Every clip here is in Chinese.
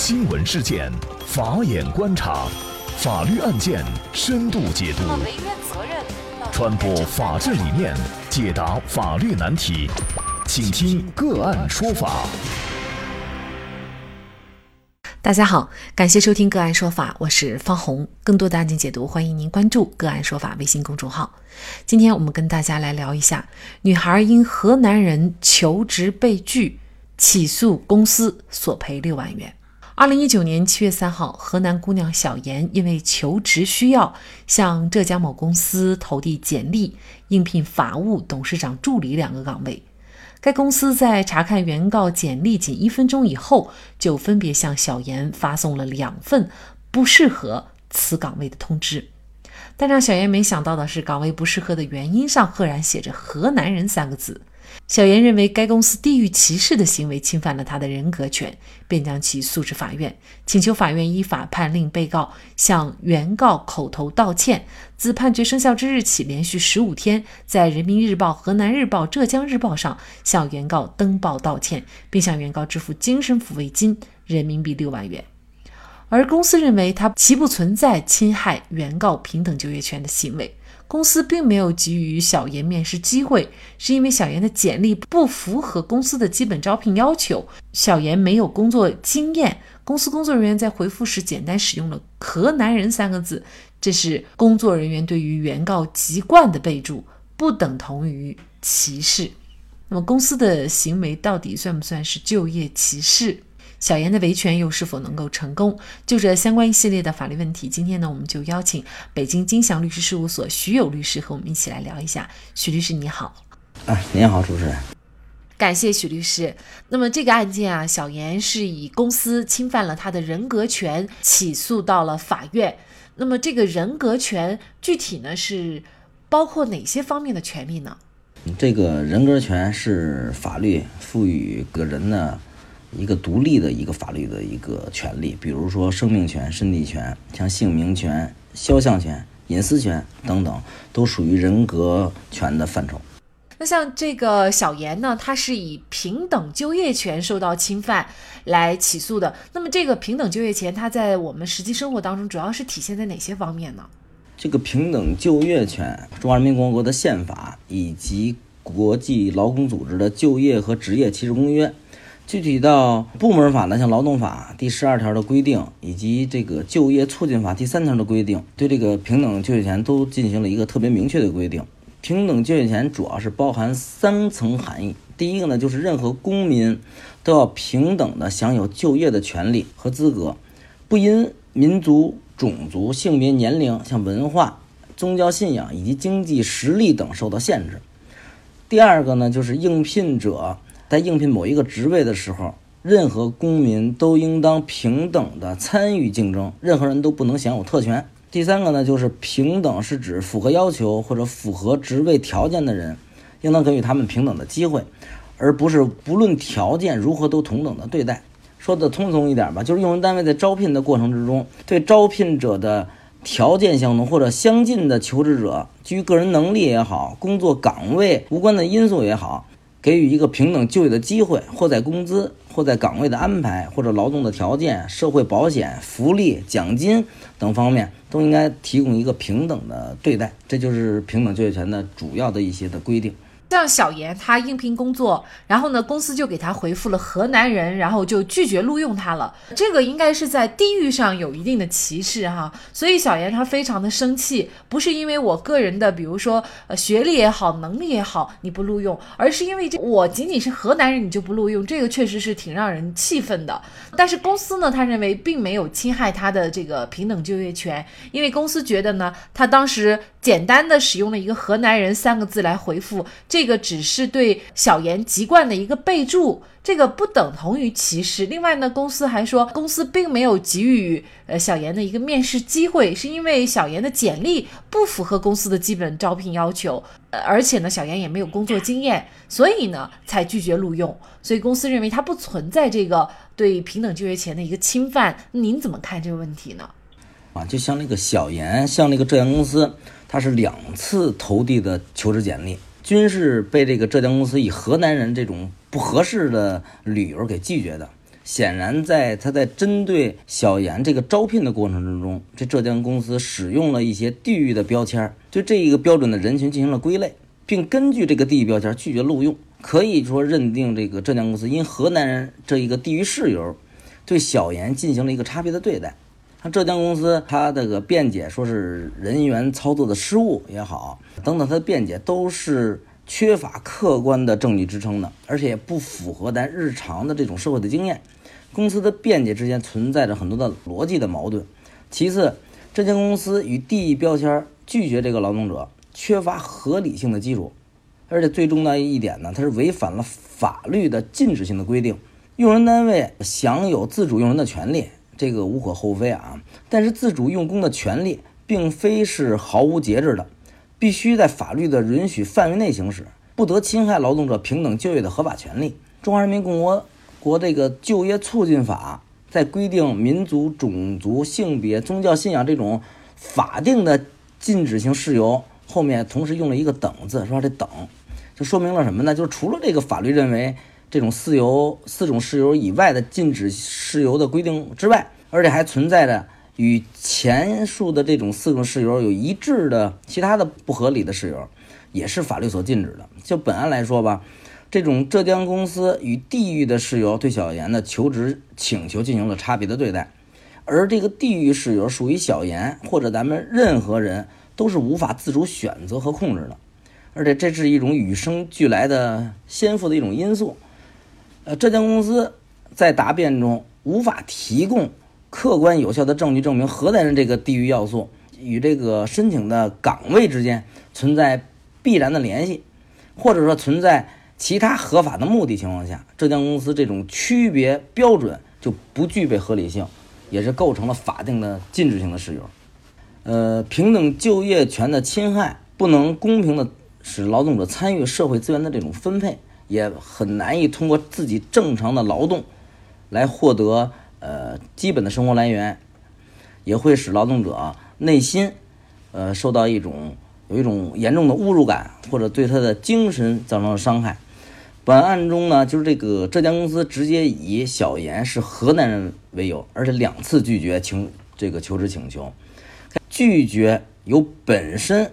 新闻事件，法眼观察，法律案件深度解读，传播法治理念，解答法律难题，请听个案说法。大家好，感谢收听个案说法，我是方红。更多的案件解读，欢迎您关注个案说法微信公众号。今天我们跟大家来聊一下，女孩因河南人求职被拒，起诉公司索赔六万元。二零一九年七月三号，河南姑娘小严因为求职需要，向浙江某公司投递简历，应聘法务董事长助理两个岗位。该公司在查看原告简历仅一分钟以后，就分别向小严发送了两份不适合此岗位的通知。但让小严没想到的是，岗位不适合的原因上赫然写着“河南人”三个字。小严认为该公司地域歧视的行为侵犯了他的人格权，便将其诉至法院，请求法院依法判令被告向原告口头道歉。自判决生效之日起，连续十五天在《人民日报》《河南日报》《浙江日报》上向原告登报道歉，并向原告支付精神抚慰金人民币六万元。而公司认为，他其不存在侵害原告平等就业权的行为。公司并没有给予小严面试机会，是因为小严的简历不符合公司的基本招聘要求，小严没有工作经验。公司工作人员在回复时简单使用了“河南人”三个字，这是工作人员对于原告籍贯的备注，不等同于歧视。那么，公司的行为到底算不算是就业歧视？小严的维权又是否能够成功？就这相关一系列的法律问题，今天呢，我们就邀请北京金祥律师事务所徐友律师和我们一起来聊一下。徐律师你好，哎，您好，主持人，感谢徐律师。那么这个案件啊，小严是以公司侵犯了他的人格权起诉到了法院。那么这个人格权具体呢是包括哪些方面的权利呢？这个人格权是法律赋予个人呢。一个独立的一个法律的一个权利，比如说生命权、身体权，像姓名权、肖像权、隐私权等等，都属于人格权的范畴。那像这个小严呢，他是以平等就业权受到侵犯来起诉的。那么这个平等就业权，它在我们实际生活当中主要是体现在哪些方面呢？这个平等就业权，中华人民共和国的宪法以及国际劳工组织的就业和职业歧视公约。具体到部门法呢，像劳动法第十二条的规定，以及这个就业促进法第三条的规定，对这个平等就业权都进行了一个特别明确的规定。平等就业权主要是包含三层含义。第一个呢，就是任何公民都要平等的享有就业的权利和资格，不因民族、种族、性别、年龄、像文化、宗教信仰以及经济实力等受到限制。第二个呢，就是应聘者。在应聘某一个职位的时候，任何公民都应当平等的参与竞争，任何人都不能享有特权。第三个呢，就是平等是指符合要求或者符合职位条件的人，应当给予他们平等的机会，而不是不论条件如何都同等的对待。说的通俗一点吧，就是用人单位在招聘的过程之中，对招聘者的条件相同或者相近的求职者，基于个人能力也好，工作岗位无关的因素也好。给予一个平等就业的机会，或在工资，或在岗位的安排，或者劳动的条件、社会保险、福利、奖金等方面，都应该提供一个平等的对待。这就是平等就业权的主要的一些的规定。像小严，他应聘工作，然后呢，公司就给他回复了河南人，然后就拒绝录用他了。这个应该是在地域上有一定的歧视哈，所以小严他非常的生气，不是因为我个人的，比如说呃学历也好，能力也好，你不录用，而是因为这我仅仅是河南人，你就不录用，这个确实是挺让人气愤的。但是公司呢，他认为并没有侵害他的这个平等就业权，因为公司觉得呢，他当时简单的使用了一个河南人三个字来回复这。这个只是对小严籍贯的一个备注，这个不等同于歧视。另外呢，公司还说，公司并没有给予呃小严的一个面试机会，是因为小严的简历不符合公司的基本招聘要求，呃，而且呢，小严也没有工作经验，所以呢，才拒绝录用。所以公司认为它不存在这个对平等就业权的一个侵犯。您怎么看这个问题呢？啊，就像那个小严，像那个浙江公司，他是两次投递的求职简历。均是被这个浙江公司以河南人这种不合适的理由给拒绝的。显然在他在针对小严这个招聘的过程之中，这浙江公司使用了一些地域的标签，对这一个标准的人群进行了归类，并根据这个地域标签拒绝录用。可以说认定这个浙江公司因河南人这一个地域事由，对小严进行了一个差别的对待。像浙江公司，他这个辩解说是人员操作的失误也好，等等，他的辩解都是缺乏客观的证据支撑的，而且也不符合咱日常的这种社会的经验。公司的辩解之间存在着很多的逻辑的矛盾。其次，浙江公司与地域标签拒绝这个劳动者，缺乏合理性的基础。而且最重要一点呢，它是违反了法律的禁止性的规定。用人单位享有自主用人的权利，这个无可厚非啊。但是自主用工的权利并非是毫无节制的，必须在法律的允许范围内行使，不得侵害劳动者平等就业的合法权利。中华人民共和国这个就业促进法在规定民族、种族、性别、宗教信仰这种法定的禁止性事由后面，同时用了一个“等”字，说这“等”。就说明了什么呢？就是除了这个法律认为这种四由四种事由以外的禁止事由的规定之外，而且还存在着与前述的这种四种事由有一致的其他的不合理的事由，也是法律所禁止的。就本案来说吧，这种浙江公司与地域的事由对小严的求职请求进行了差别的对待，而这个地域事由属于小严或者咱们任何人都是无法自主选择和控制的。而且这是一种与生俱来的先赋的一种因素。呃，浙江公司在答辩中无法提供客观有效的证据证明河南人这个地域要素与这个申请的岗位之间存在必然的联系，或者说存在其他合法的目的情况下，浙江公司这种区别标准就不具备合理性，也是构成了法定的禁止性的事由。呃，平等就业权的侵害不能公平的。使劳动者参与社会资源的这种分配，也很难以通过自己正常的劳动来获得呃基本的生活来源，也会使劳动者内心呃受到一种有一种严重的侮辱感，或者对他的精神造成了伤害。本案中呢，就是这个浙江公司直接以小严是河南人为由，而且两次拒绝请这个求职请求，拒绝有本身。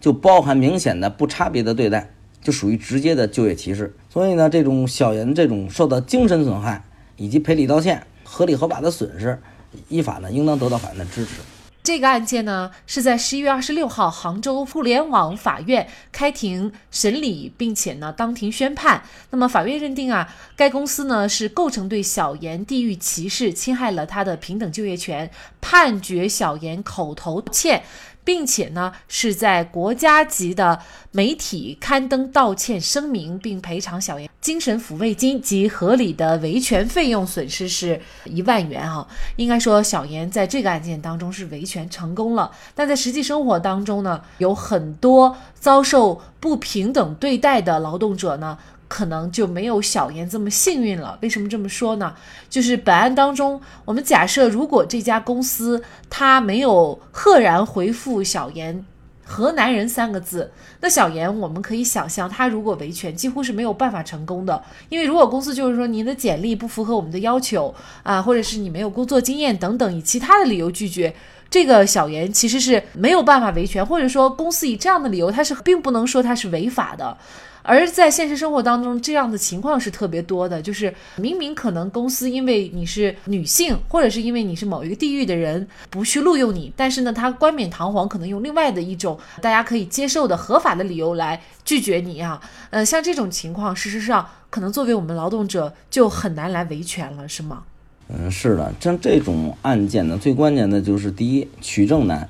就包含明显的不差别的对待，就属于直接的就业歧视。所以呢，这种小严这种受到精神损害以及赔礼道歉、合理合法的损失，依法呢应当得到法院的支持。这个案件呢是在十一月二十六号杭州互联网法院开庭审理，并且呢当庭宣判。那么法院认定啊，该公司呢是构成对小严地域歧视，侵害了他的平等就业权，判决小严口头道歉。并且呢，是在国家级的媒体刊登道歉声明，并赔偿小严精神抚慰金及合理的维权费用，损失是一万元啊。应该说，小严在这个案件当中是维权成功了。但在实际生活当中呢，有很多遭受不平等对待的劳动者呢。可能就没有小严这么幸运了。为什么这么说呢？就是本案当中，我们假设如果这家公司他没有赫然回复小严“河南人”三个字，那小严我们可以想象，他如果维权几乎是没有办法成功的。因为如果公司就是说您的简历不符合我们的要求啊，或者是你没有工作经验等等，以其他的理由拒绝这个小严，其实是没有办法维权，或者说公司以这样的理由，他是并不能说他是违法的。而在现实生活当中，这样的情况是特别多的，就是明明可能公司因为你是女性，或者是因为你是某一个地域的人，不去录用你，但是呢，他冠冕堂皇，可能用另外的一种大家可以接受的合法的理由来拒绝你啊。呃，像这种情况，事实上可能作为我们劳动者就很难来维权了，是吗？嗯，是的，像这种案件呢，最关键的就是第一，取证难，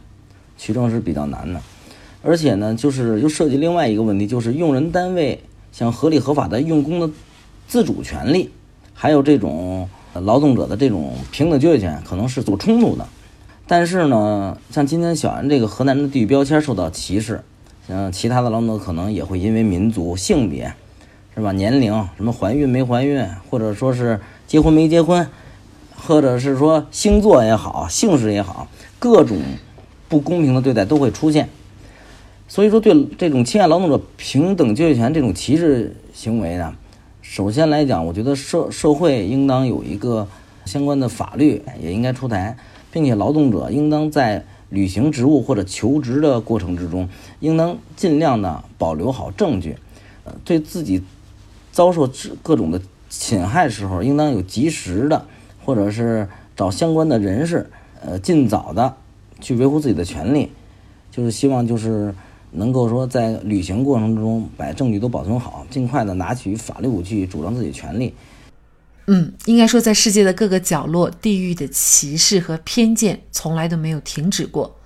取证是比较难的。而且呢，就是又涉及另外一个问题，就是用人单位像合理合法的用工的自主权利，还有这种劳动者的这种平等就业权，可能是做冲突的。但是呢，像今天小安这个河南的地域标签受到歧视，像其他的劳动者可能也会因为民族、性别，是吧？年龄，什么怀孕没怀孕，或者说是结婚没结婚，或者是说星座也好、姓氏也好，各种不公平的对待都会出现。所以说，对这种侵害劳动者平等就业权这种歧视行为呢，首先来讲，我觉得社社会应当有一个相关的法律，也应该出台，并且劳动者应当在履行职务或者求职的过程之中，应当尽量的保留好证据，呃，对自己遭受各种的侵害时候，应当有及时的，或者是找相关的人士，呃，尽早的去维护自己的权利，就是希望就是。能够说在履行过程中把证据都保存好，尽快的拿取法律武器主张自己的权利。嗯，应该说在世界的各个角落，地域的歧视和偏见从来都没有停止过。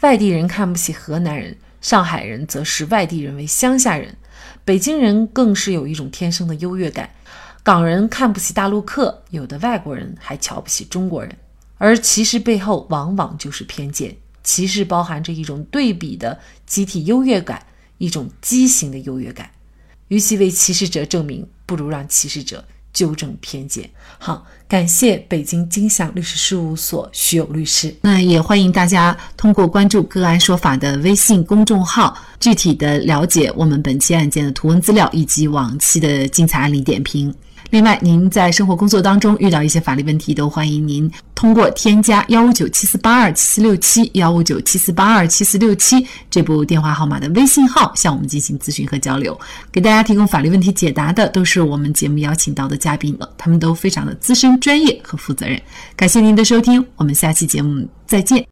外地人看不起河南人，上海人则视外地人为乡下人，北京人更是有一种天生的优越感。港人看不起大陆客，有的外国人还瞧不起中国人。而歧视背后往往就是偏见。歧视包含着一种对比的集体优越感，一种畸形的优越感。与其为歧视者证明，不如让歧视者纠正偏见。好，感谢北京金祥律师事务所徐友律师。那也欢迎大家通过关注“个案说法”的微信公众号，具体的了解我们本期案件的图文资料以及往期的精彩案例点评。另外，您在生活工作当中遇到一些法律问题，都欢迎您通过添加幺五九七四八二七四六七幺五九七四八二七四六七这部电话号码的微信号向我们进行咨询和交流。给大家提供法律问题解答的都是我们节目邀请到的嘉宾了，他们都非常的资深、专业和负责任。感谢您的收听，我们下期节目再见。